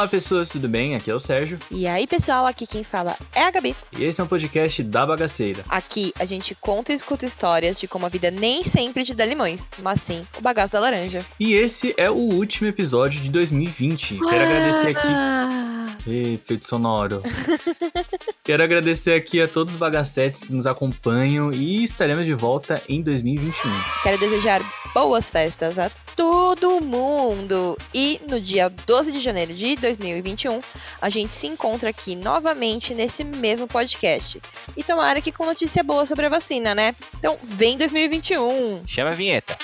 Olá pessoas, tudo bem? Aqui é o Sérgio. E aí, pessoal, aqui quem fala é a Gabi. E esse é um podcast da Bagaceira. Aqui a gente conta e escuta histórias de como a vida nem sempre te dá limões, mas sim o bagaço da laranja. E esse é o último episódio de 2020. Quero agradecer aqui. Ei, efeito sonoro. Quero agradecer aqui a todos os bagacetes que nos acompanham e estaremos de volta em 2021. Quero desejar boas festas a todo mundo. E no dia 12 de janeiro de 2021, a gente se encontra aqui novamente nesse mesmo podcast. E tomara que com notícia boa sobre a vacina, né? Então, vem 2021. Chama a vinheta.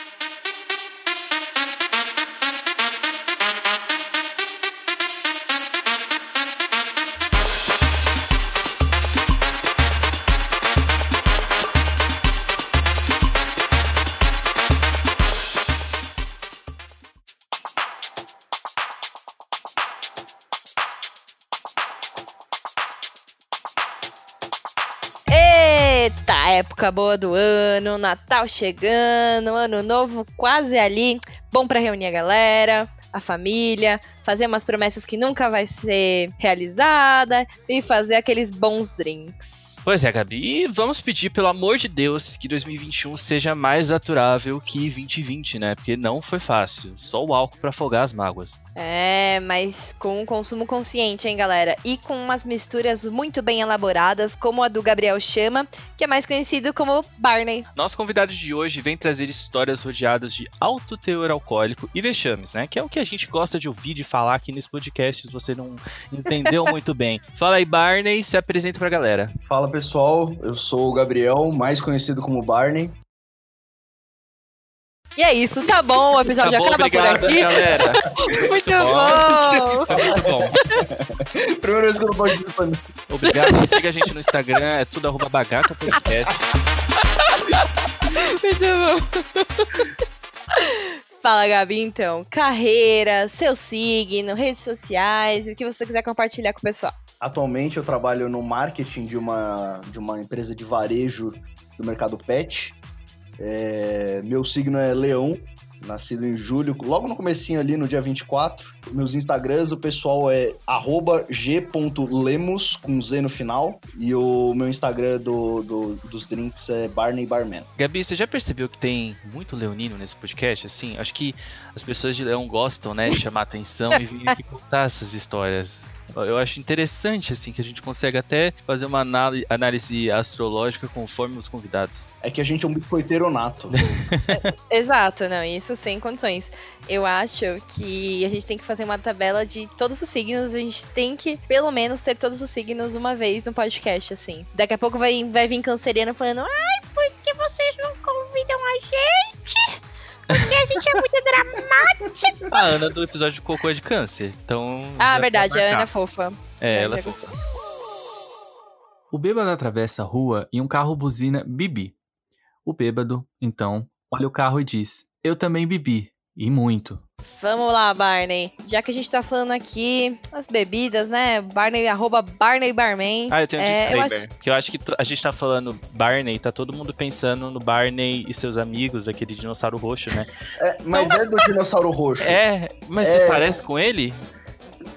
Época boa do ano, Natal chegando, Ano Novo quase ali. Bom pra reunir a galera, a família, fazer umas promessas que nunca vai ser realizada e fazer aqueles bons drinks. Pois é, Gabi, e vamos pedir, pelo amor de Deus, que 2021 seja mais aturável que 2020, né? Porque não foi fácil. Só o álcool pra afogar as mágoas. É, mas com um consumo consciente, hein, galera? E com umas misturas muito bem elaboradas, como a do Gabriel Chama, que é mais conhecido como Barney. Nosso convidado de hoje vem trazer histórias rodeadas de alto teor alcoólico e vexames, né? Que é o que a gente gosta de ouvir, de falar aqui nesse podcast, se você não entendeu muito bem. Fala aí, Barney, se apresenta pra galera. Fala pessoal, eu sou o Gabriel, mais conhecido como Barney. E é isso, tá bom, o episódio Tá bom, acaba obrigado, por aqui. galera. Muito bom. bom! Muito bom. Primeira vez que eu não participando. Obrigado, siga a gente no Instagram, é tudo arroba bagaca podcast. Muito bom. Fala, Gabi, então. Carreira, seu signo, redes sociais, o que você quiser compartilhar com o pessoal. Atualmente eu trabalho no marketing de uma, de uma empresa de varejo do mercado pet. É, meu signo é leão, nascido em julho, logo no comecinho ali, no dia 24. Meus Instagrams, o pessoal é g.lemos, com Z no final. E o meu Instagram do, do- dos drinks é Barney Barman. Gabi, você já percebeu que tem muito leonino nesse podcast? Assim, acho que as pessoas de leão gostam, né, de chamar atenção e aqui contar essas histórias. Eu acho interessante, assim, que a gente consegue até fazer uma análise, astrológica conforme os convidados. É que a gente é um biscoiteiro nato. Exato, não, isso sem condições. Eu acho que a gente tem que fazer uma tabela de todos os signos, a gente tem que, pelo menos, ter todos os signos uma vez no podcast, assim. Daqui a pouco vai, vai vir canceriano falando, ai, por que vocês não convidam dramático. A Ana do episódio de Cocô é de câncer, então... Ah, verdade, a Ana é fofa. É, ela já é fofa. O bêbado atravessa a rua e um carro buzina Bibi. O bêbado, então, olha o carro e diz: Eu também bebi. E muito. Vamos lá, Barney. Já que a gente tá falando aqui as bebidas, né? Barney, arroba Barney Barman. Ah, eu tenho um É, eu disclaimer. acho- Que eu acho que a gente tá falando Barney, tá todo mundo pensando no Barney e seus amigos, aquele dinossauro roxo, né? É, mas é do dinossauro roxo. É, mas É. você parece com ele?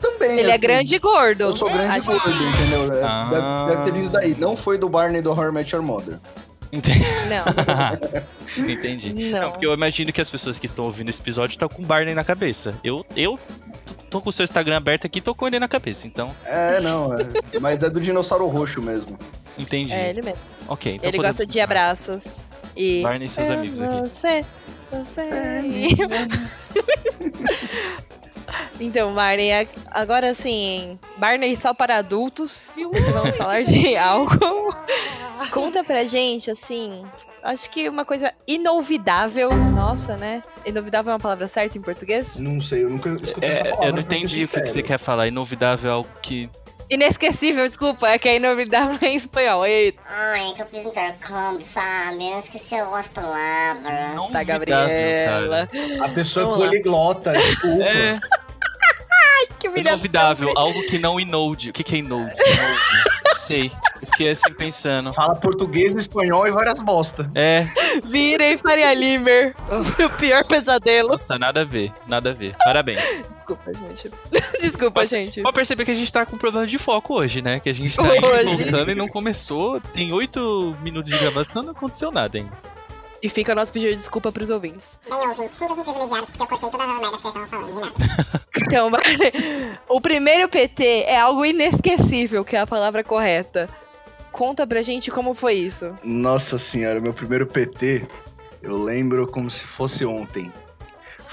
Também. Ele é assim, grande e gordo. Eu sou grande e Acho- gordo, entendeu? É, Ah. Deve, deve ter vindo daí. Não foi do Barney do Horror Met Your Mother. Entendi. Não, Entendi. não. porque eu imagino que as pessoas que estão ouvindo esse episódio estão com Barney na cabeça. Eu, eu tô com o seu Instagram aberto aqui e tô com ele na cabeça, então É, não. é. mas é do dinossauro roxo mesmo. entendi. É ele mesmo. Ok, então ele podemos gosta de abraços. E. Barney e seus É amigos aqui. Você, você. Então, Barney, agora sim, Barney só para adultos. Vamos falar de álcool. Conta pra gente, assim. Acho que uma coisa inovidável. Nossa, né? Inovidável é uma palavra certa em português? Não sei, eu nunca escutei essa É, palavra, eu não entendi o que, que você quer falar. Inovidável é algo que. Inesquecível, desculpa, é que é inovidável em espanhol. Eita, Ai, que eu fiz intercâmbio, sabe? Eu esqueci algumas palavras. Inovidável, Gabriela. cara. A pessoa é poliglota, desculpa. É, Que humilhação. inovidável, algo que não inode. O que, que é inode? Não sei. Eu fiquei assim pensando. Fala português, espanhol e várias bosta. É, Virem Faria Limer. o pior pesadelo. nossa, nada a ver, nada a ver. Parabéns. Desculpa, gente. Desculpa, Mas- gente. Pode perceber que a gente tá com problema de foco hoje, né? Que a gente tá Hoje. voltando e não começou. Tem oito minutos de gravação não aconteceu nada ainda. E fica o nosso pedido de desculpa pros ouvintes. Bem, ouvintes, privilegiados porque eu cortei todas as merdas que falando, de nada. Então, o primeiro PT é algo inesquecível, que é a palavra correta. Conta pra gente como foi isso. Nossa senhora, meu primeiro PT, eu lembro como se fosse ontem.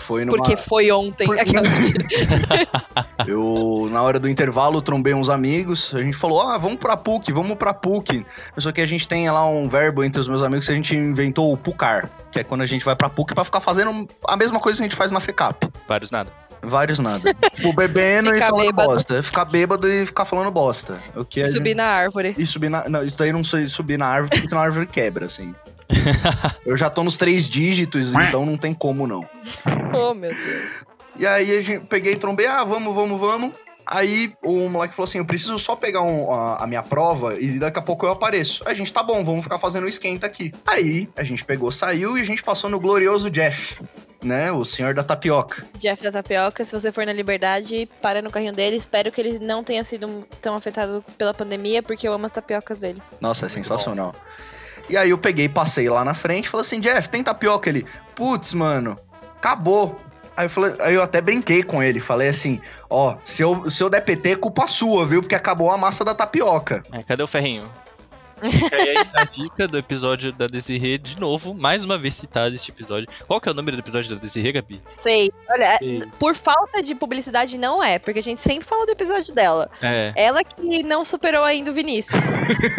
Foi numa... Porque foi ontem. Por- Aquela... Eu, na hora do intervalo, trombei uns amigos. A gente falou: ah, vamos pra PUC, vamos pra PUC. Só que a gente tem lá um verbo entre os meus amigos que a gente inventou o pucar, que é quando a gente vai pra PUC pra ficar fazendo a mesma coisa que a gente faz na FECAP. Vários nada. Vários nada. Tipo, bebendo e Ficar falando bêbado. bosta. Ficar bêbado e ficar falando bosta. O que Subir gente- na árvore. E subir na. Não, isso daí não sei subir na árvore, porque senão a árvore quebra, assim. Eu já tô nos três dígitos, então não tem como não. Oh, meu Deus. E aí a gente peguei e trombei, ah, vamos, vamos, vamos. Aí o moleque falou assim: eu preciso só pegar um- a, a minha prova e daqui a pouco eu apareço. A gente tá bom, vamos ficar fazendo o esquenta aqui. Aí a gente pegou, saiu e a gente passou no glorioso Jeff, né? O senhor da tapioca. Jeff da Tapioca, se você for na Liberdade, para no carrinho dele. Espero que ele não tenha sido tão afetado pela pandemia, porque eu amo as tapiocas dele. Nossa, é sensacional. E aí eu peguei, passei lá na frente e falei assim: Jeff, tem tapioca? Ele, putz, mano, acabou. Aí eu, falei, aí eu até brinquei com ele, falei assim: ó, se eu, se eu der PT, é culpa sua, viu? Porque acabou a massa da tapioca. É, cadê o ferrinho? Fica aí a dica do episódio da Desirê, de novo, mais uma vez citado este episódio. Qual que é o número do episódio da Desirê, Gabi? Sei. Olha, Sei. por falta de publicidade não é, porque a gente sempre fala do episódio dela. É, Ela que não superou ainda o Vinícius.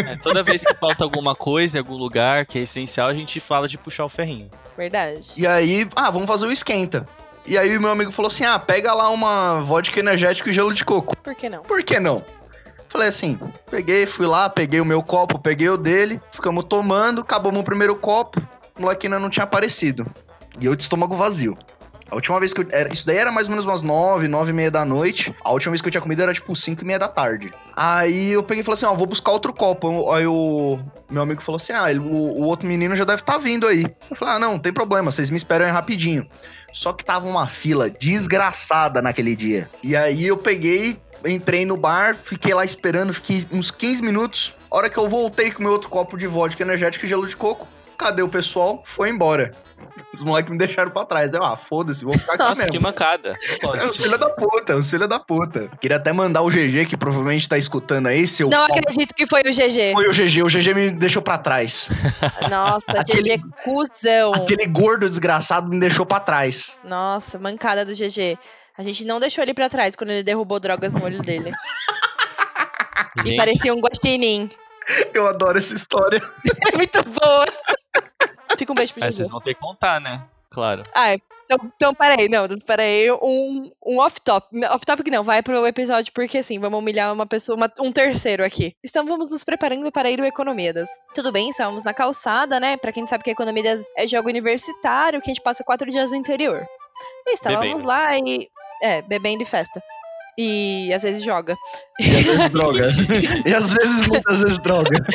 é, toda vez que falta alguma coisa em algum lugar que é essencial, a gente fala de puxar o ferrinho. Verdade. E aí, ah, vamos fazer o esquenta. E aí o meu amigo falou assim: ah, pega lá uma vodka energética e gelo de coco. Por que não? Por que não? Falei assim, peguei, fui lá, peguei o meu copo, peguei o dele, ficamos tomando, acabamos o primeiro copo, o moleque ainda não tinha aparecido. E eu de estômago vazio. A última vez que eu. Era, isso daí era mais ou menos umas nove, nove e meia da noite. A última vez que eu tinha comido era tipo cinco e meia da tarde. Aí eu peguei e falei assim: ó, vou buscar outro copo. Aí o meu amigo falou assim: ah, ele- o, o outro menino já deve estar vindo aí. Eu falei: ah, não, não tem problema, vocês me esperam aí rapidinho. Só que tava uma fila desgraçada naquele dia. E aí eu peguei, entrei no bar, fiquei lá esperando, fiquei uns 15 minutos. Hora que eu voltei com meu outro copo de vodka energética e gelo de coco, cadê o pessoal? Foi embora. Os moleques me deixaram pra trás. Eu, ah, foda-se, vou ficar aqui Nossa, que mesmo. mancada. Não É os filhos da puta, os filhos da puta. Queria até mandar o GG, que provavelmente tá escutando aí, seu. Não acredito que foi o GG. Foi o GG, o GG me deixou pra trás. Nossa, Aquele- GG cuzão. Aquele gordo desgraçado me deixou pra trás. Nossa, mancada do GG. A gente não deixou ele pra trás quando ele derrubou drogas no olho dele. E Gente, parecia um guaxinim. Eu adoro essa história. É muito boa. Fica um beijo pro é, GG. vocês vão ter que contar, né? Claro. Ah, então, então peraí, não, peraí, um, um off-top. Off-topic não, vai pro episódio, porque assim, vamos humilhar uma pessoa, uma- um terceiro aqui. Estamos nos preparando para ir ao Economidas. Tudo bem, estávamos na calçada, né? Pra quem não sabe que Economidas é jogo universitário, que a gente passa quatro dias no interior. E estávamos Bebendo. lá e. É, bebendo e festa. E às vezes joga. E às vezes droga. e às vezes, muitas vezes droga.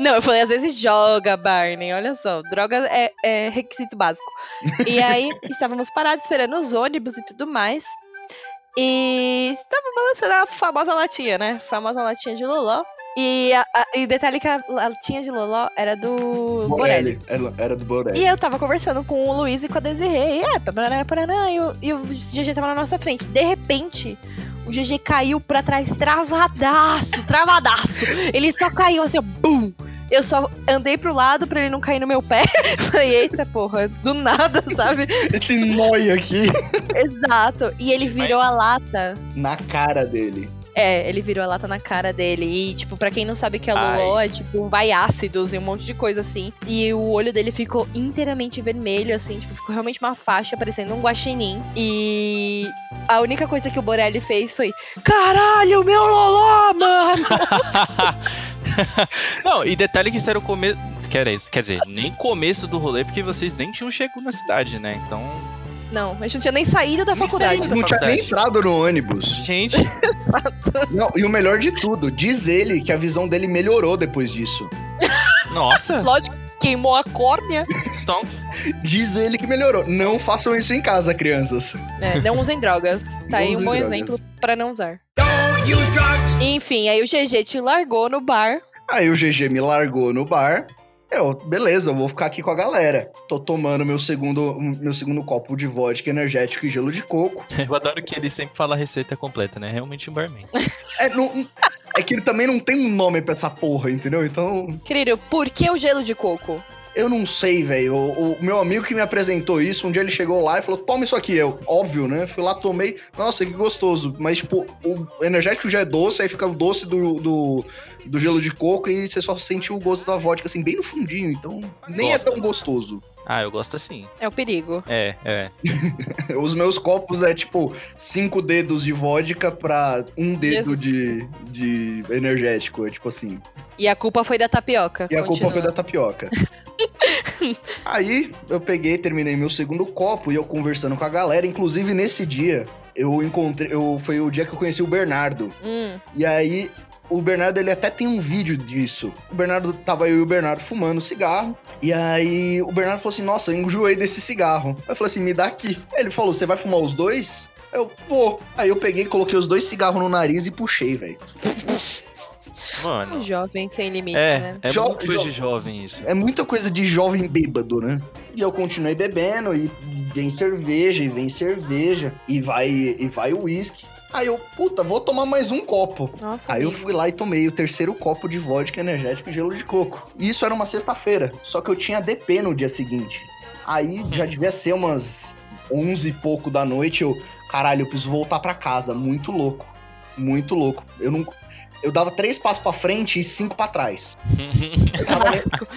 Não, eu falei, às vezes joga, Barney. Olha só, droga é, é requisito básico. E aí, estávamos parados esperando os ônibus e tudo mais. E estava balançando a famosa latinha, né? Famosa latinha de Loló. E, a- a- e detalhe que a latinha de Loló era do Borelli. Era, era do Borelli. E eu tava conversando com o Luiz e com a Desirê. E é, paraná, paraná, e, o, e o GG tava na nossa frente. De repente, o GG caiu pra trás travadaço, travadaço. Ele só caiu assim, ó, bum! Eu só andei pro lado pra ele não cair no meu pé. Falei, eita porra, do nada, sabe? Esse nóia aqui Exato. E ele virou Mas- a lata. na cara dele. É, ele virou a lata na cara dele. E, tipo, pra quem não sabe que é Ai. Loló, é tipo, vai ácidos e um monte de coisa assim. E o olho dele ficou inteiramente vermelho, assim, tipo, ficou realmente uma faixa, parecendo um guaxinim. E a única coisa que o Borelli fez foi: Caralho, meu Loló, mano! Não, e detalhe que isso era o começo. Quer dizer, nem começo do rolê, porque vocês nem tinham chegado na cidade, né? Então. Não, a gente não tinha nem saído da Nem faculdade. saído. Não tinha nem faculdade. entrado no ônibus. Gente, Não, e o melhor de tudo, diz ele que a visão dele melhorou depois disso. nossa, Lógico, queimou a córnea. Stonks. Diz ele que melhorou. Não façam isso em casa, crianças. É, não usem drogas. Tá aí Não um bom drogas. exemplo pra não usar. Enfim, aí o GG te largou no bar. Aí o GG me largou no bar. Eu, beleza, eu vou ficar aqui com a galera. Tô tomando meu segundo, meu segundo copo de vodka energético e gelo de coco. Eu adoro que ele sempre fala a receita completa, né? Realmente um barman. É, não- é que ele também não tem um nome pra essa porra, entendeu? Então, Querido, por que o gelo de coco? eu não sei, velho. O, o meu amigo que me apresentou isso, um dia ele chegou lá e falou: toma isso aqui. Eu, óbvio, né? Fui lá, tomei. Nossa, que gostoso. Mas, tipo, o energético já é doce, aí fica o doce do, do, do gelo de coco e você só sente o gosto da vodka, assim, bem no fundinho. Então, nem Gosto. é tão gostoso. Ah, eu gosto assim. É o perigo. É, é. Os meus copos é tipo cinco dedos de vodka pra um dedo Jesus. de, de energético. É tipo assim. E a culpa foi da tapioca. E a Continua. culpa foi da tapioca. Aí eu peguei, terminei meu segundo copo e eu conversando com a galera. Inclusive nesse dia eu encontrei. Eu, foi o dia que eu conheci o Bernardo. Hum, E aí. O Bernardo, ele até tem um vídeo disso. O Bernardo, tava eu e o Bernardo fumando cigarro. E aí, o Bernardo falou assim: Nossa, eu enjoei desse cigarro. Eu falei assim: Me dá aqui. Ele falou: Você vai fumar os dois? Eu, vou. Aí eu peguei, coloquei os dois cigarros no nariz e puxei, velho. Mano. um jovem sem limites, né? É, é Jo- muito coisa jo- de jovem isso. É muita coisa de jovem bêbado, né? E eu continuei bebendo, e vem cerveja, e vem cerveja, e vai e vai o uísque. Aí eu, puta, vou tomar mais um copo. Nossa, Aí eu fui lá e tomei o terceiro copo de vodka energético e gelo de coco. E isso era uma sexta-feira, só que eu tinha DP no dia seguinte. Aí já devia ser umas 11 e pouco da noite, eu, caralho, eu preciso voltar pra casa, muito louco. Muito louco. Eu não eu dava três passos pra frente e cinco pra trás. Eu tava Clássico.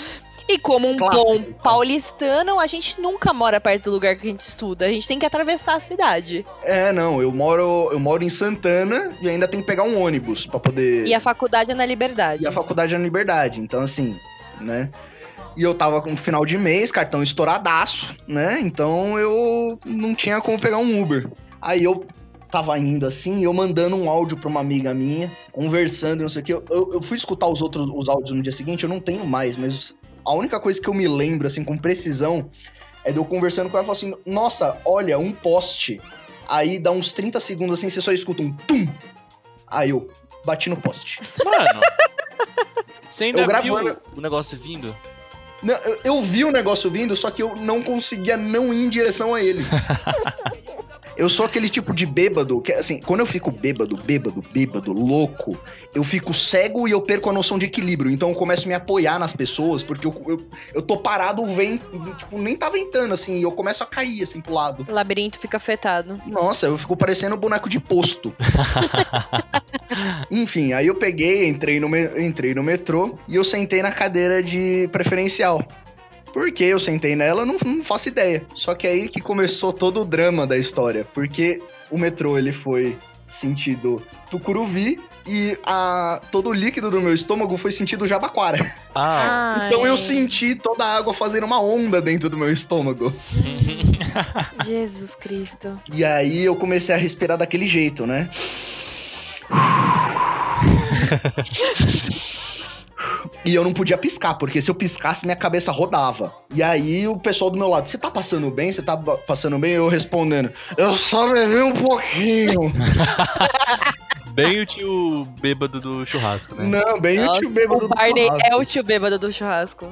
E como um Clássico. bom paulistano, a gente nunca mora perto do lugar que a gente estuda. A gente tem que atravessar a cidade. É, não, eu moro, eu moro em Santana e ainda tenho que pegar um ônibus pra poder. E a faculdade é na Liberdade. E a faculdade é na Liberdade, então assim, né? E eu tava com final de mês, cartão estouradaço, né? Então eu não tinha como pegar um Uber. Aí eu tava indo assim, eu mandando um áudio pra uma amiga minha, conversando, não sei o que. Eu, eu, eu fui escutar os outros os áudios no dia seguinte, eu não tenho mais, mas a única coisa que eu me lembro, assim, com precisão, é de eu conversando com ela e falar assim: Nossa, olha, um poste. Aí dá uns 30 segundos assim, você só escuta um tum. Aí eu bati no poste. Mano. Você ainda Eu viu gravando- o negócio vindo? Não, eu, eu vi o negócio vindo, só que eu não conseguia não ir em direção a ele. eu sou aquele tipo de bêbado que, assim, quando eu fico bêbado, bêbado, bêbado, louco, eu fico cego e eu perco a noção de equilíbrio. Então eu começo a me apoiar nas pessoas, porque eu, eu, eu tô parado, o vento, tipo, nem tá ventando, assim, e eu começo a cair, assim, pro lado. O labirinto fica afetado. Nossa, eu fico parecendo um boneco de posto. Enfim, aí eu peguei, entrei no, entrei no metrô e eu sentei na cadeira de preferencial. Por que eu sentei nela, eu não, não faço ideia. Só que aí que começou todo o drama da história. Porque o metrô, ele foi sentido Tucuruvi e a, todo o líquido do meu estômago foi sentido Jabaquara. Ah, Então eu senti toda a água fazendo uma onda dentro do meu estômago. Jesus Cristo. E aí eu comecei a respirar daquele jeito, né? E eu não podia piscar, porque se eu piscasse, minha cabeça rodava. E aí o pessoal do meu lado, você tá passando bem? Você tá passando bem? Eu respondendo, eu só bebi um pouquinho. bem o tio bêbado do churrasco, né? Não, bem o Nossa, tio bêbado o do Barney churrasco. é o tio bêbado do churrasco.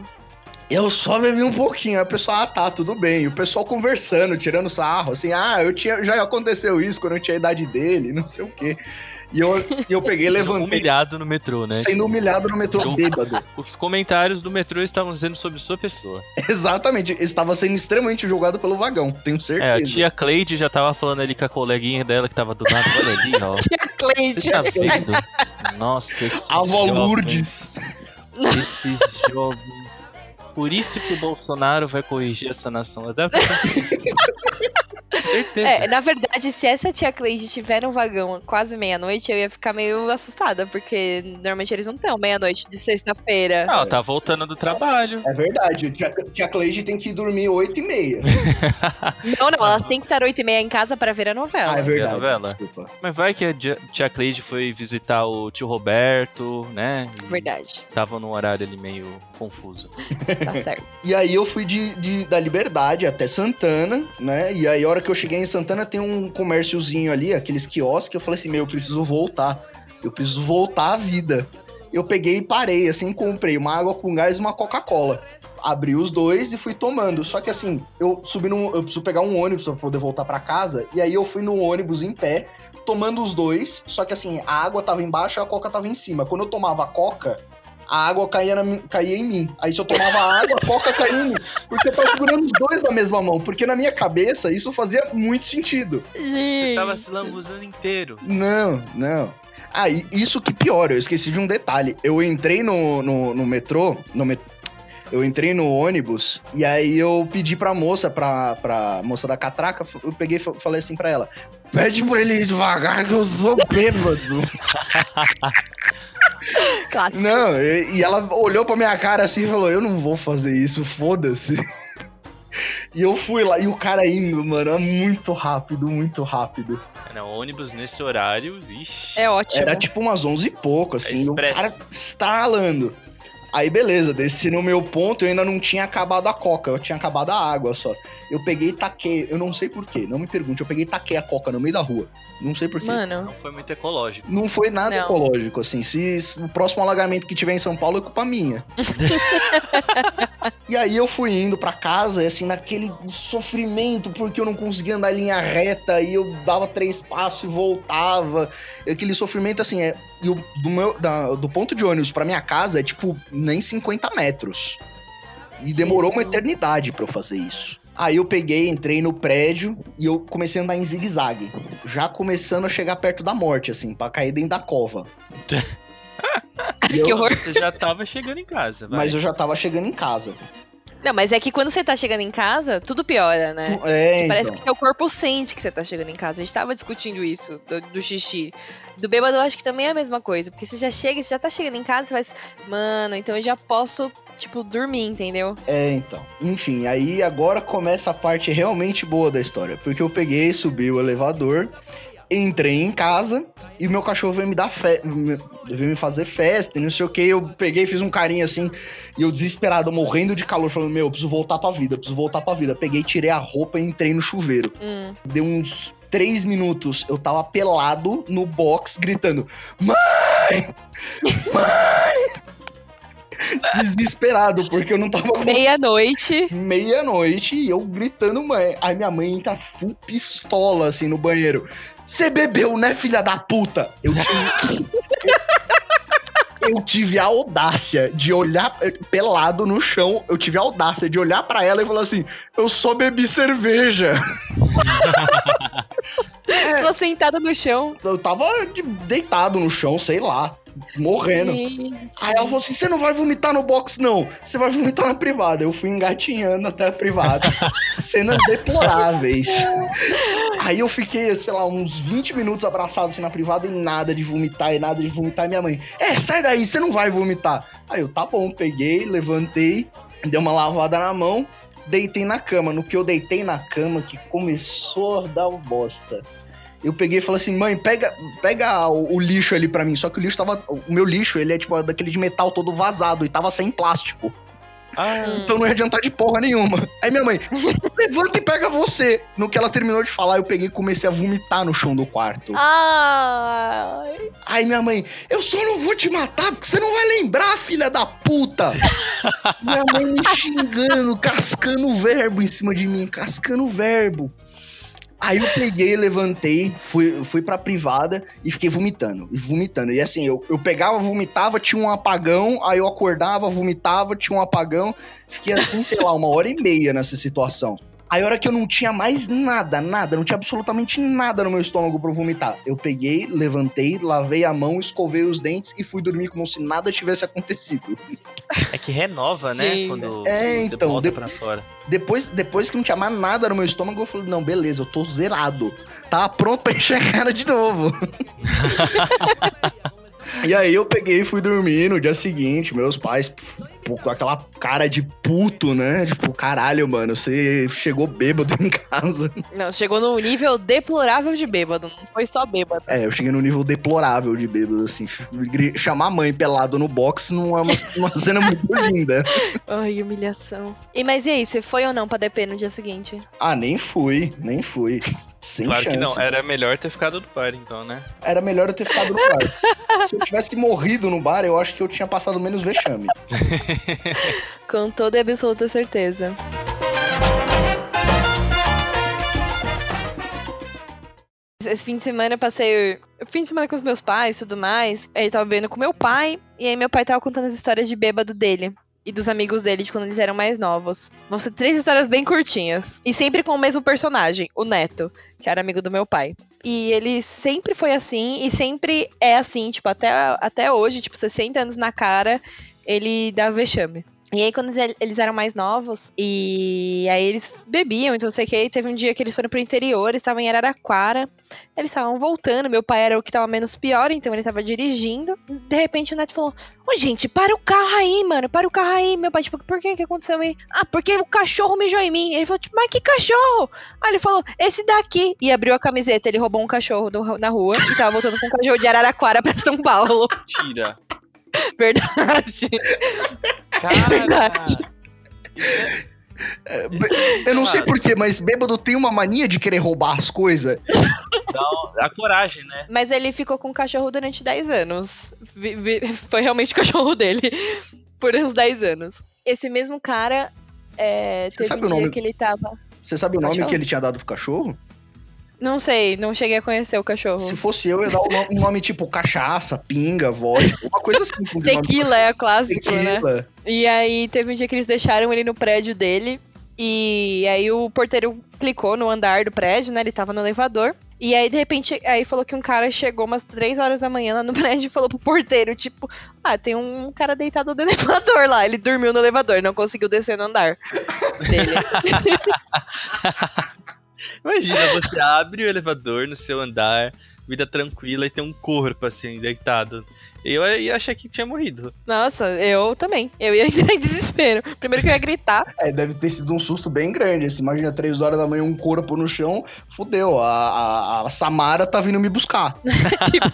Eu só bebi um pouquinho. Aí o pessoal, ah, tá, tudo bem. E o pessoal conversando, tirando sarro, assim, ah, eu tinha, já aconteceu isso quando eu tinha a idade dele, não sei o quê. E eu, e eu peguei e Sendo levantei, humilhado no metrô, né? sendo humilhado no metrô Eu- bêbado. Os comentários do metrô estavam dizendo sobre sua pessoa. Exatamente, estava sendo extremamente julgado pelo vagão, tenho certeza. É, a tia Cleide já tava falando ali com a coleguinha dela que tava do lado. Olha ali, ó. Cleide. Você tá vendo? Nossa, esses avó jovens. Lourdes. Esses jovens. Por isso que o Bolsonaro vai corrigir essa nação. Eu deve pensar isso. Certeza. É, na verdade, se essa tia Cleide tiver no vagão quase meia-noite, eu ia ficar meio assustada, porque normalmente eles não estão meia-noite de sexta-feira. Não, tá voltando do trabalho. É verdade, tia, tia Cleide tem que dormir 8 e meia. Não, não, elas têm que estar oito e meia em casa pra ver a novela. Ah, é verdade. novela? Desculpa. Mas vai que a tia Cleide foi visitar o tio Roberto, né? Verdade, Tava num horário ali meio confuso. tá certo. E aí eu fui de, de- da Liberdade até Santana, né? E aí a hora que eu cheguei em Santana tem um comérciozinho ali, aqueles quiosques, eu falei assim, meu, eu preciso voltar. Eu preciso voltar à vida. Eu peguei e parei, assim, comprei uma água com gás e uma Coca-Cola. Abri os dois e fui tomando. Só que assim, eu subi num. Eu preciso pegar um ônibus pra poder voltar pra casa. E aí eu fui no ônibus em pé, tomando os dois. Só que assim, a água tava embaixo e a coca tava em cima. Quando eu tomava a coca, a água caía, na caía em mim. Aí se eu tomava a água, a coca caía em mim. Porque eu tava segurando os dois na mesma mão. Porque na minha cabeça isso fazia muito sentido. Você tava se lambuzando inteiro. Não, não. Ah, e isso que pior, eu esqueci de um detalhe. Eu entrei no, no, no metrô, no met- eu entrei no ônibus e aí eu pedi pra moça, pra, pra moça da catraca, eu peguei e fa- falei assim pra ela: pede pra ele ir devagar que eu sou bêbado. Clássico. não, e, e ela olhou pra minha cara assim e falou: eu não vou fazer isso, foda-se. E eu fui lá, e o cara indo, mano, é muito rápido, muito rápido. É, Não, ônibus nesse horário, ixi. É ótimo. Era tipo umas 11 e pouco, assim, o expresso. cara estralando. Aí beleza, desci no meu ponto, eu ainda não tinha acabado a coca, eu tinha acabado a água só. Eu peguei e taquei, eu não sei porquê, não me pergunte, eu peguei e taquei a coca no meio da rua. Não sei porquê. Mano, Não foi muito ecológico. Não foi nada Não. ecológico, assim. Se, o próximo alagamento que tiver em São Paulo é culpa minha. e aí eu fui indo pra casa, e assim, naquele sofrimento, porque eu não conseguia andar em linha reta, e eu dava três passos e voltava. Aquele sofrimento, assim, é. E o, do, meu, da- do ponto de ônibus pra minha casa é tipo nem 50 metros. E demorou uma Jesus. eternidade pra eu fazer isso. Aí eu peguei, entrei no prédio e eu comecei a andar em zigue-zague. Já começando a chegar perto da morte, assim, pra cair dentro da cova. E eu- que horror. Você já tava chegando em casa, vai. Mas eu já tava chegando em casa. Não, mas é que quando você tá chegando em casa, tudo piora, né? É, Parece então. que seu corpo sente que você tá chegando em casa. A gente tava discutindo isso, do, do xixi. Do bêbado, eu acho que também é a mesma coisa. Porque você já chega, você já tá chegando em casa, você faz. Mano, então eu já posso, tipo, dormir, entendeu? É, então. Enfim, aí agora começa a parte realmente boa da história. Porque eu peguei, subi o elevador, entrei em casa e meu cachorro veio me dar festa, veio me fazer festa e não sei o que. Eu peguei, fiz um carinho assim e eu desesperado, morrendo de calor, falando: Meu, eu preciso voltar pra vida, preciso voltar pra vida. Peguei, tirei a roupa e entrei no chuveiro. Hum. Deu uns três minutos, eu tava pelado no box, gritando: Mãe! Mãe! Desesperado, porque eu não tava Meia-noite. meia-noite e eu gritando, mãe. Aí minha mãe entra full pistola assim no banheiro. Você bebeu, né, filha da puta? Eu tive. eu tive a audácia de olhar pelado no chão. Eu tive a audácia de olhar pra ela e falar assim: Eu só bebi cerveja. Sua sentada no chão. Eu tava de- deitado no chão, sei lá, morrendo. Gente. Aí ela falou assim: você não vai vomitar no box, não. Você vai vomitar na privada. Eu fui engatinhando até a privada. cenas deploráveis. Aí eu fiquei, sei lá, uns 20 minutos abraçado assim na privada e nada de vomitar, e nada de vomitar. E minha mãe, é, sai daí, você não vai vomitar. Aí eu, tá bom, peguei, levantei, dei uma lavada na mão, deitei na cama. No que eu deitei na cama, que começou a dar bosta. Eu peguei e falei assim, mãe, pega, pega o, o lixo ali pra mim. Só que o lixo tava. O meu lixo, ele é tipo daquele de metal todo vazado e tava sem plástico. Ah. Então não ia adiantar de porra nenhuma. Aí minha mãe, levanta e pega você. No que ela terminou de falar, eu peguei e comecei a vomitar no chão do quarto. Ai. Aí minha mãe, eu só não vou te matar porque você não vai lembrar, filha da puta. minha mãe me xingando, cascando o verbo em cima de mim, cascando o verbo. Aí eu peguei, levantei, fui, fui pra privada e fiquei vomitando, e vomitando. E assim, eu, eu pegava, vomitava, tinha um apagão, aí eu acordava, vomitava, tinha um apagão. Fiquei assim, sei lá, uma hora e meia nessa situação. Aí a hora que eu não tinha mais nada, nada, não tinha absolutamente nada no meu estômago pra eu vomitar. Eu peguei, levantei, lavei a mão, escovei os dentes e fui dormir como se nada tivesse acontecido. É que renova, né? Sim. Quando É, você então, volta de- pra fora. Depois, depois que não tinha mais nada no meu estômago, eu falei, não, beleza, eu tô zerado. Tá pronto pra encher a cara de novo. e aí eu peguei e fui dormir no dia seguinte, meus pais pô, com aquela cara de puto, né? Tipo, caralho, mano, você chegou bêbado em casa. Não, chegou num nível deplorável de bêbado. Não foi só bêbado. É, eu cheguei num nível deplorável de bêbado, assim. Chamar a mãe pelado no box não é uma, uma cena muito linda. Ai, humilhação. E mas e aí, você foi ou não pra DP no dia seguinte? Ah, nem fui, nem fui. Sem claro chance. que não, era melhor ter ficado no bar, então, né? Era melhor eu ter ficado no bar. Se eu tivesse morrido no bar, eu acho que eu tinha passado menos vexame. Com toda e absoluta certeza. Esse fim de semana eu passei o fim de semana com os meus pais e tudo mais. Eu tava bebendo com meu pai. E aí meu pai tava contando as histórias de bêbado dele. E dos amigos dele de quando eles eram mais novos. Vão ser três histórias bem curtinhas. E sempre com o mesmo personagem, o Neto, que era amigo do meu pai. E ele sempre foi assim, e sempre é assim, tipo, até, até hoje, tipo, 60 anos na cara, ele dá vexame. E aí, quando eles- eram mais novos, e aí eles bebiam, então sei o que, teve um dia que eles foram pro interior, eles estavam em Araraquara, eles estavam voltando, meu pai era o que tava menos pior, então ele tava dirigindo. De repente o Neto falou: Ô gente, para o carro aí, mano, para o carro aí. Meu pai, tipo, por que que aconteceu aí? Ah, porque o cachorro mijou em mim. Ele falou, tipo, mas que cachorro? Aí ele falou, esse daqui. E abriu a camiseta, ele roubou um cachorro do- na rua e tava voltando com um cachorro de Araraquara pra São Paulo. Tira. Verdade. Cara, verdade. é- eu não sei porquê, mas bêbado tem uma mania de querer roubar as coisas. Dá, dá coragem, né? Mas ele ficou com o cachorro durante 10 anos. Foi realmente o cachorro dele por uns 10 anos. Esse mesmo cara é, teve sabe um o dia nome? que ele tava. Você sabe o nome Cachorro? que ele tinha dado pro cachorro? Não sei, não cheguei a conhecer o cachorro. Se fosse eu, eu ia dar um nome, um nome tipo cachaça, pinga, vodka, uma coisa assim. do Tequila é clássico, né? Tequila. E aí teve um dia que eles deixaram ele no prédio dele. E aí o porteiro clicou no andar do prédio, né? Ele tava no elevador. E aí, de repente, aí falou que um cara chegou umas 3 horas da manhã lá no prédio e falou pro porteiro, tipo, ah, tem um cara deitado no elevador lá. Ele dormiu no elevador, não conseguiu descer no andar dele. Imagina, você abre o elevador no seu andar, vida tranquila e tem um corpo assim, deitado. Eu ia achar que tinha morrido. Nossa, eu também. Eu ia entrar em desespero. Primeiro que eu ia gritar. É, deve ter sido um susto bem grande. Assim, imagina, três horas da manhã, um corpo no chão, fudeu. A, a, a Samara tá vindo me buscar. tipo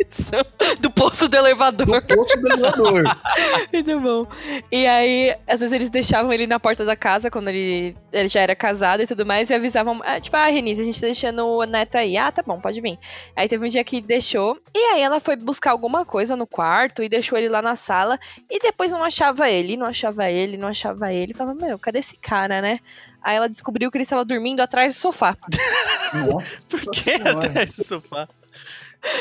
isso. Do poço do elevador. Do posto do elevador. Muito bom. E aí, às vezes eles deixavam ele na porta da casa quando ele, ele já era casado e tudo mais, e avisavam, ah, tipo, ah, Renise, a gente tá deixando o neto aí. Ah, tá bom, pode vir. Aí teve um dia que deixou, e aí ela foi buscar alguma coisa no quarto e deixou ele lá na sala, e depois não achava ele, não achava ele, não achava ele. Falava, meu, cadê esse cara, né? Aí ela descobriu que ele estava dormindo atrás do sofá. Nossa, Por que atrás do sofá?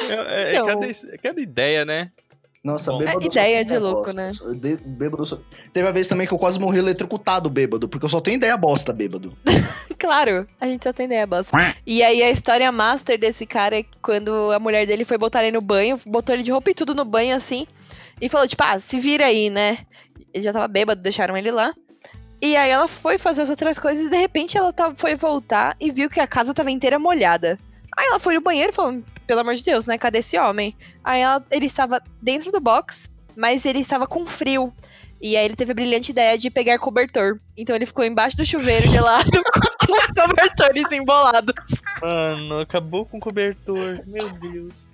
É, é- é Então. cada, é cada ideia, né? Nossa, Bom. bêbado. É ideia de louco, né? De- Bêbado só... Teve uma vez também que eu quase morri eletrocutado bêbado, porque eu só tenho ideia bosta bêbado. Claro, a gente só tem ideia, bosta. E aí a história master desse cara é quando a mulher dele foi botar ele no banho, botou ele de roupa e tudo no banho assim, e falou, tipo, ah, se vira aí, né? Ele já tava bêbado, deixaram ele lá. E aí ela foi fazer as outras coisas e de repente ela tava, foi voltar e viu que a casa tava inteira molhada. Aí ela foi no banheiro e falou, pelo amor de Deus, né? Cadê esse homem? Aí ela- ele estava dentro do box, mas ele estava com frio. E aí ele teve a brilhante ideia de pegar cobertor. Então ele ficou embaixo do chuveiro gelado com os cobertores embolados. Mano, acabou com o cobertor. Meu Deus.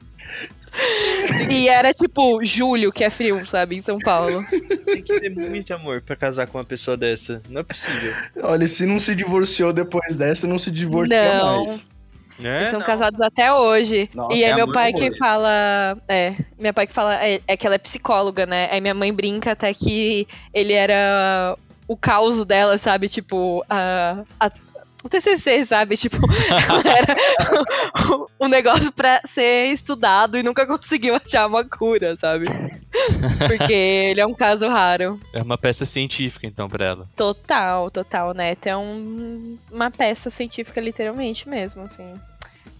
E era tipo julho, que é frio, sabe, em São Paulo. Tem que ter muito amor pra casar com uma pessoa dessa. Não é possível. Olha, se não se divorciou depois dessa, não se divorcia Não. mais. Né? Eles são Não. casados até hoje. Nossa, e aí é meu pai que fala. É, meu pai que fala. É, é que ela é psicóloga, né? Aí minha mãe brinca até que ele era o caos dela, sabe? Tipo, a. a o TCC, sabe? Tipo, ela era um negócio pra ser estudado e nunca conseguiu achar uma cura, sabe? Porque ele é um caso raro. É uma peça científica, então, pra ela. Total, total, Neto. É um, uma peça científica, literalmente mesmo, assim.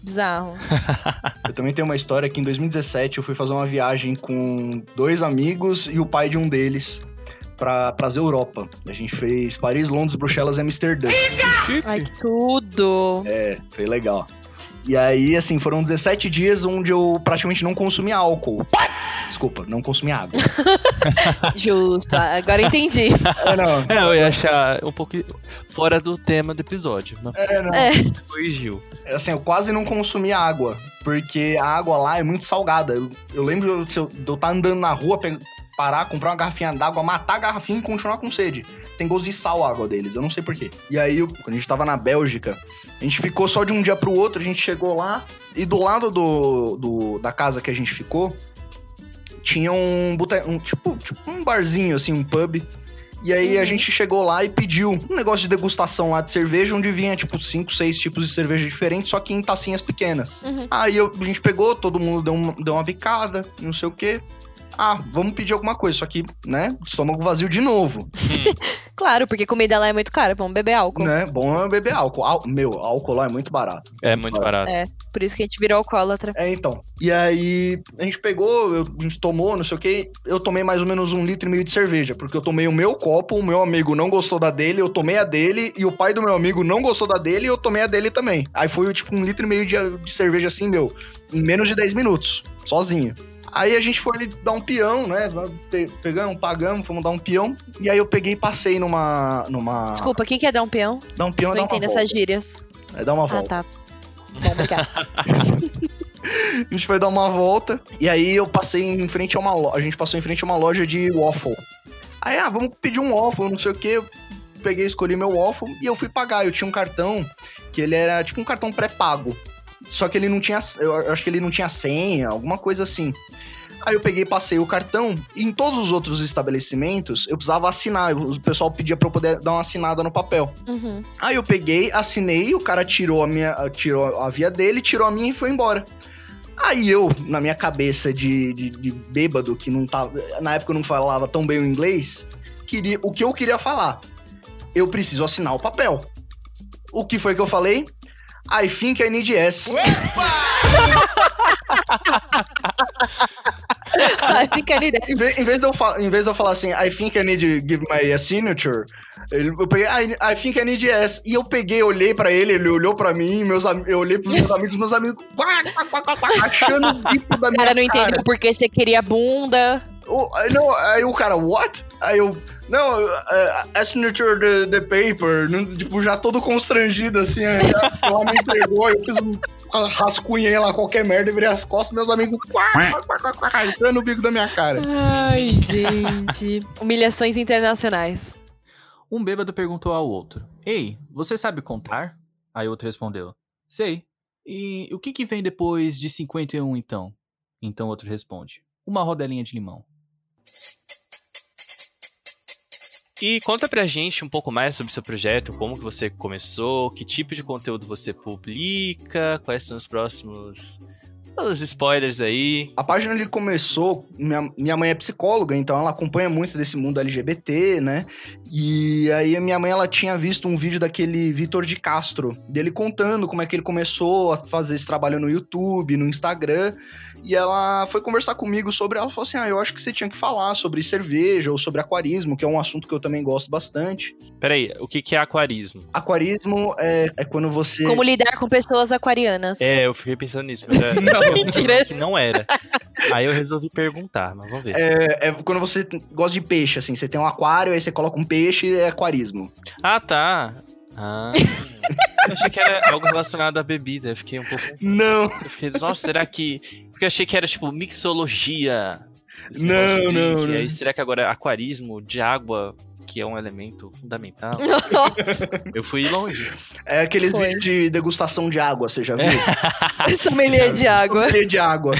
Bizarro. Eu também tenho uma história que em 2017 eu fui fazer uma viagem com dois amigos e o pai de um deles pra, pras Europa. A gente fez Paris, Londres, Bruxelas e Amsterdã. Ai, que tudo! É, foi legal. E aí, assim, foram 17 dias onde eu praticamente não consumi álcool. Desculpa, não consumi água. Justo, agora entendi. É, não. É, eu ia achar um pouco fora do tema do episódio. Mas É, não. É. corrigiu. Assim, eu quase não consumi água, porque a água lá é muito salgada. Eu, eu lembro de eu estar andando na rua, parar, comprar uma garrafinha d'água, matar a garrafinha e continuar com sede. Tem gosto de sal a água deles, eu não sei porquê. E aí, quando a gente tava na Bélgica, a gente ficou só de um dia pro outro, a gente chegou lá, e do lado do, do- da casa que a gente ficou, tinha um, bote- um tipo, tipo um barzinho, assim, um pub. E aí a Uhum. gente chegou lá e pediu um negócio de degustação lá de cerveja, onde vinha, tipo, cinco, seis tipos de cerveja diferentes, só que em tacinhas pequenas. Uhum. Aí eu- a gente pegou, todo mundo deu uma, deu uma bicada, não sei o quê. Ah, vamos pedir alguma coisa, só que, né, estômago vazio de novo, Claro, porque comida lá é muito cara, vamos beber álcool. né? Bom é beber álcool. Ál- Meu, álcool lá é muito barato. É muito barato. É, por isso que a gente virou alcoólatra. É, então. E aí, a gente pegou, eu- a gente tomou, não sei o quê. Eu tomei mais ou menos um litro e meio de cerveja, porque eu tomei o meu copo, o meu amigo não gostou da dele, eu tomei a dele, e o pai do meu amigo não gostou da dele, e eu tomei a dele também. Aí foi, tipo, um litro e meio de, de cerveja assim, meu, em menos de 10 minutos, sozinho. Aí a gente foi dar um peão, né? Pe- Pegamos, pagamos, fomos dar um peão. E aí eu peguei e passei numa. numa Desculpa, quem quer dar um peão? Dar um peão é Não dar uma entendo essas gírias. É dar uma Ah, volta. tá. Bom, obrigada. A gente foi dar uma volta e aí eu passei em frente a uma loja. A gente passou em frente a uma loja de waffle. Aí, ah, vamos pedir um waffle, não sei o que. Eu peguei, escolhi meu waffle e eu fui pagar. Eu tinha um cartão que ele era tipo um cartão pré-pago. Só que ele não tinha. Eu acho que ele não tinha senha, alguma coisa assim. Aí eu peguei, passei o cartão, e em todos os outros estabelecimentos eu precisava assinar. O pessoal pedia pra eu poder dar uma assinada no papel. Uhum. Aí eu peguei, assinei, o cara tirou a minha, tirou a via dele, tirou a minha e foi embora. Aí eu, na minha cabeça de, de, de bêbado, que não tava. Na época eu não falava tão bem o inglês, queria, o que eu queria falar? Eu preciso assinar o papel. O que foi que eu falei? I think I need yes. Ai, fica ali, né? Em vez, em vez de eu fa- em vez de eu falar assim, I think I need to give my signature, ele- eu peguei, I, I think I need yes. E eu peguei, olhei pra ele, ele olhou pra mim, meus, eu olhei pros meus amigos, meus amigos, quá, quá, quá, quá, quá, achando o bico da O minha cara não entendeu por que você queria bunda. O- aí não, aí o cara, what? Aí eu, não, uh, a signature the, the paper, não, tipo, já todo constrangido, assim, aí lá me entregou, eu fiz um rascunhei lá qualquer merda e virei as costas, meus amigos, quá, quá, quá, quá, quá, entrando o bico da minha cara. Ai, gente. Humilhações internacionais. Um bêbado perguntou ao outro: Ei, você sabe contar? Aí o outro respondeu: Sei. E o que, que vem depois de 51 então? Então o outro responde: Uma rodelinha de limão. E conta pra gente um pouco mais sobre o seu projeto, como que você começou, que tipo de conteúdo você publica, quais são os próximos os spoilers aí. A página ele começou. Minha, minha mãe é psicóloga, então ela acompanha muito desse mundo LGBT, né? E aí a minha mãe ela tinha visto um vídeo daquele Vitor de Castro, dele contando como é que ele começou a fazer esse trabalho no YouTube, no Instagram. E ela foi conversar comigo sobre. Ela falou assim: Ah, eu acho que você tinha que falar sobre cerveja ou sobre aquarismo, que é um assunto que eu também gosto bastante. Peraí, o que, que é aquarismo? Aquarismo é, é quando você. Como lidar com pessoas aquarianas. É, eu fiquei pensando nisso, mas é, mentira. pensava que não era. Aí eu resolvi perguntar, mas vamos ver. É, é quando você gosta de peixe, assim, você tem um aquário, aí você coloca um peixe, é aquarismo. Ah, tá. Ah, eu achei que era algo relacionado à bebida. Eu fiquei um pouco. Não, Eu fiquei, nossa, será que. Porque eu achei que era tipo mixologia. Não, não, não. Aí, será que agora é aquarismo de água, que é um elemento fundamental? Eu fui longe. É aqueles Foi. vídeos de degustação de água, você já viu? Sommelier de água. Sommelier de água.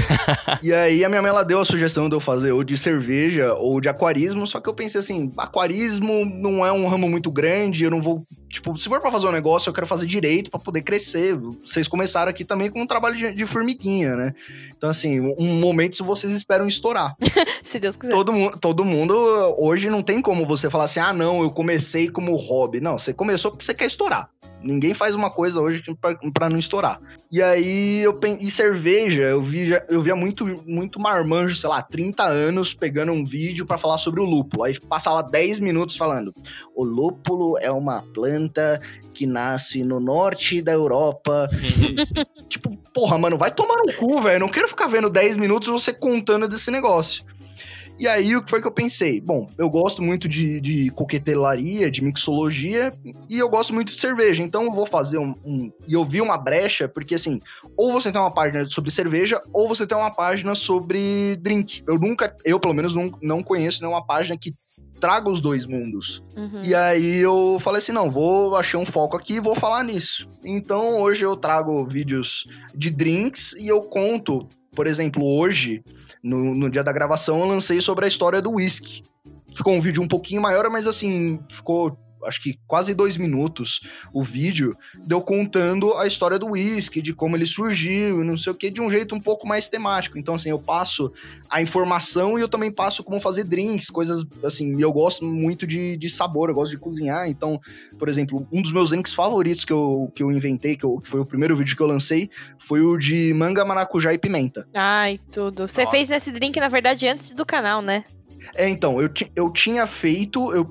e aí a minha mãe ela deu a sugestão de eu fazer ou de cerveja ou de aquarismo, só que eu pensei assim, aquarismo não é um ramo muito grande, eu não vou, tipo, se for pra fazer um negócio, eu quero fazer direito pra poder crescer. Vocês começaram aqui também com um trabalho de, de formiguinha, né? Então assim, um momento se vocês esperam estourar. Se Deus quiser. Todo, mu- todo mundo, hoje não tem como você falar assim, ah, não, eu comecei como hobby. Não, você começou porque você quer estourar. Ninguém faz uma coisa hoje pra, pra não estourar. E aí, eu e cerveja, eu, via, eu via muito, muito marmanjo, sei lá, 30 anos, pegando um vídeo pra falar sobre o lúpulo. Aí passava 10 minutos falando, o lúpulo é uma planta que nasce no norte da Europa. tipo, porra, mano, vai tomar no cu, velho. Não quero ficar vendo 10 minutos você contando desse negócio. E aí, o que foi que eu pensei? Bom, eu gosto muito de, de coquetelaria, de mixologia, e eu gosto muito de cerveja. Então, eu vou fazer um, um- E eu vi uma brecha, porque assim, ou você tem uma página sobre cerveja, ou você tem uma página sobre drink. Eu nunca, eu pelo menos, não, não conheço nenhuma página que traga os dois mundos. Uhum. E aí eu falei assim, não, vou achar um foco aqui e vou falar nisso. Então hoje eu trago vídeos de drinks e eu conto, por exemplo, hoje, no, no dia da gravação, eu lancei sobre a história do whisky. Ficou um vídeo um pouquinho maior, mas assim, ficou acho que quase dois minutos o vídeo, deu contando a história do whisky, de como ele surgiu, e não sei o que, de um jeito um pouco mais temático. Então, assim, eu passo a informação e eu também passo como fazer drinks, coisas assim. E eu gosto muito de, de sabor, eu gosto de cozinhar. Então, por exemplo, um dos meus drinks favoritos que eu, que eu inventei, que, eu- que foi o primeiro vídeo que eu lancei, foi o de manga, maracujá e pimenta. Ai, tudo. Você Nossa. fez nesse drink, na verdade, antes do canal, né? É, então, eu, eu tinha feito, eu,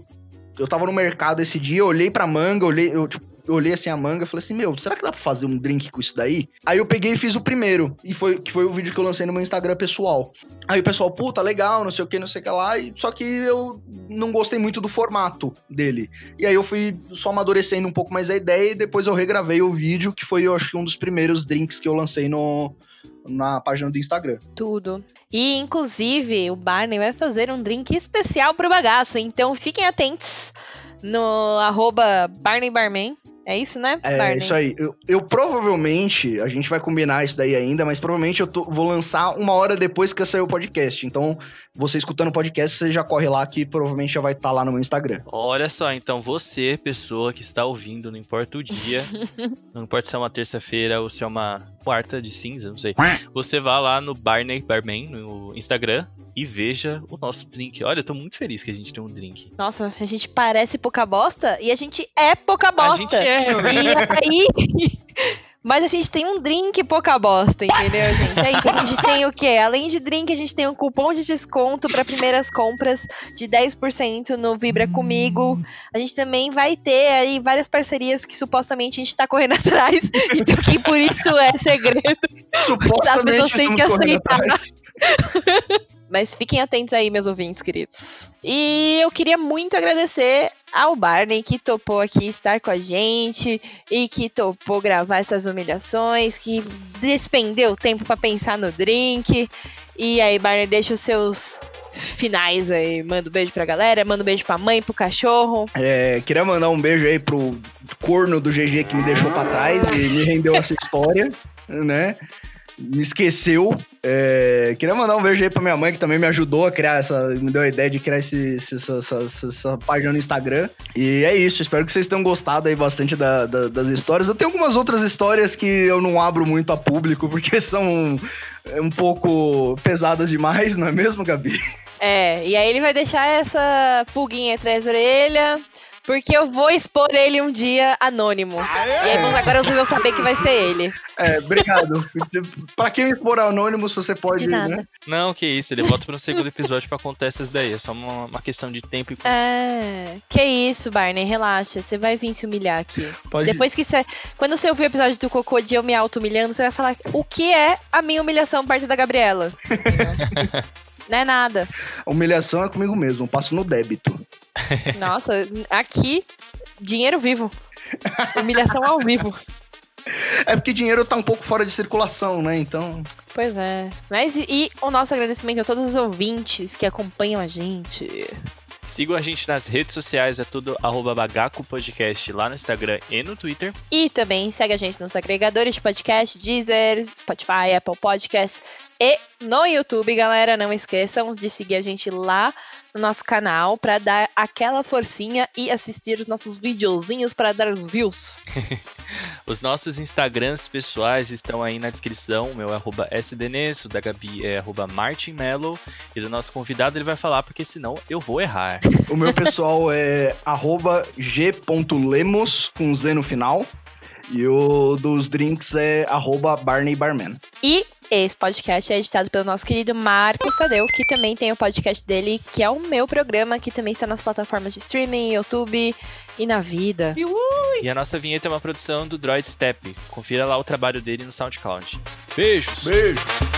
eu tava no mercado esse dia, eu olhei pra manga, olhei, eu, tipo, eu olhei assim a manga e falei assim, meu, será que dá pra fazer um drink com isso daí? Aí eu peguei e fiz o primeiro, e foi, que foi o vídeo que eu lancei no meu Instagram pessoal. Aí o pessoal, puta, legal, não sei o que, não sei o que lá, e, só que eu não gostei muito do formato dele. E aí eu fui só amadurecendo um pouco mais a ideia, e depois eu regravei o vídeo, que foi, eu acho um dos primeiros drinks que eu lancei no, na página do Instagram. Tudo. E, inclusive, o Barney vai fazer um drink especial pro bagaço. Então, fiquem atentos no arroba Barney Barman. É isso, né, É, Barney? isso aí. Eu, eu provavelmente, a gente vai combinar isso daí ainda, mas provavelmente eu tô- vou lançar uma hora depois que sair o podcast. Então, você escutando o podcast, você já corre lá que provavelmente já vai estar lá no meu Instagram. Olha só, então você, pessoa que está ouvindo, não importa o dia, não importa se é uma terça-feira ou se é uma quarta de cinza, não sei. Você vá lá no Barney Barman no Instagram e veja o nosso drink. Olha, eu tô muito feliz que a gente tem um drink. Nossa, a gente parece pouca bosta e a gente é pouca A bosta. gente é. E aí. Mas a gente tem um drink pouca bosta, entendeu, gente? É isso. A gente tem o quê? Além de drink, a gente tem um cupom de desconto para primeiras compras de 10% no Vibra Comigo. A gente também vai ter aí várias parcerias que supostamente a gente tá correndo atrás. Então, que por isso é segredo. Supostamente pessoas têm que aceitar. Mas fiquem atentos aí, meus ouvintes queridos. E eu queria muito agradecer ao Barney que topou aqui estar com a gente e que topou gravar essas humilhações, que despendeu tempo pra pensar no drink. E aí, Barney, deixa os seus finais aí. Manda um beijo pra galera, manda um beijo pra mãe, pro cachorro. É, queria mandar um beijo aí pro corno do GG que me deixou pra trás e me rendeu essa história, né? Me esqueceu. É, queria mandar um beijo aí pra minha mãe que também me ajudou a criar essa. Me deu a ideia de criar esse, esse- essa, essa- essa página no Instagram. E é isso. Espero que vocês tenham gostado aí bastante da- da- das histórias. Eu tenho algumas outras histórias que eu não abro muito a público porque são é, um pouco pesadas demais, não é mesmo, Gabi? É, e aí ele vai deixar essa pulguinha atrás da orelha, porque eu vou expor ele um dia anônimo. E aí agora vocês vão saber que vai ser ele. É, obrigado. pra quem for anônimo, se você pode. De nada. Né? Não, que isso, ele volta pro segundo episódio pra contar essas daí. É só uma, uma questão de tempo e É, que isso, Barney, relaxa, você vai vir se humilhar aqui. Pode Depois que você. Quando você ouvir o episódio do Cocô de eu me auto-humilhando, você vai falar o que é a minha humilhação perto da Gabriela. Não é nada. A humilhação é comigo mesmo, eu passo no débito. Nossa, aqui, dinheiro vivo. Humilhação ao vivo. É porque dinheiro tá um pouco fora de circulação, né? Então. Pois é. Mas e, e o nosso agradecimento a todos os ouvintes que acompanham a gente. Sigam a gente nas redes sociais, é tudo arroba Bagaco Podcast lá no Instagram e no Twitter. E também segue a gente nos agregadores de podcast, Deezer, Spotify, Apple Podcasts e no YouTube, galera. Não esqueçam de seguir a gente lá no nosso canal para dar aquela forcinha e assistir os nossos videozinhos para dar os views. Os nossos Instagrams pessoais estão aí na descrição. O meu é sdnes, o da Gabi é arroba martinmello. E do nosso convidado ele vai falar, porque senão eu vou errar. O meu pessoal é g.lemos com Z no final. E o dos drinks é arroba Barney Barman. E esse podcast é editado pelo nosso querido Marcos Tadeu, que também tem o podcast dele, que é o meu programa, que também está nas plataformas de streaming, YouTube e na vida. E a nossa vinheta é uma produção do Droid Step. Confira lá o trabalho dele no SoundCloud. Beijos! Beijo!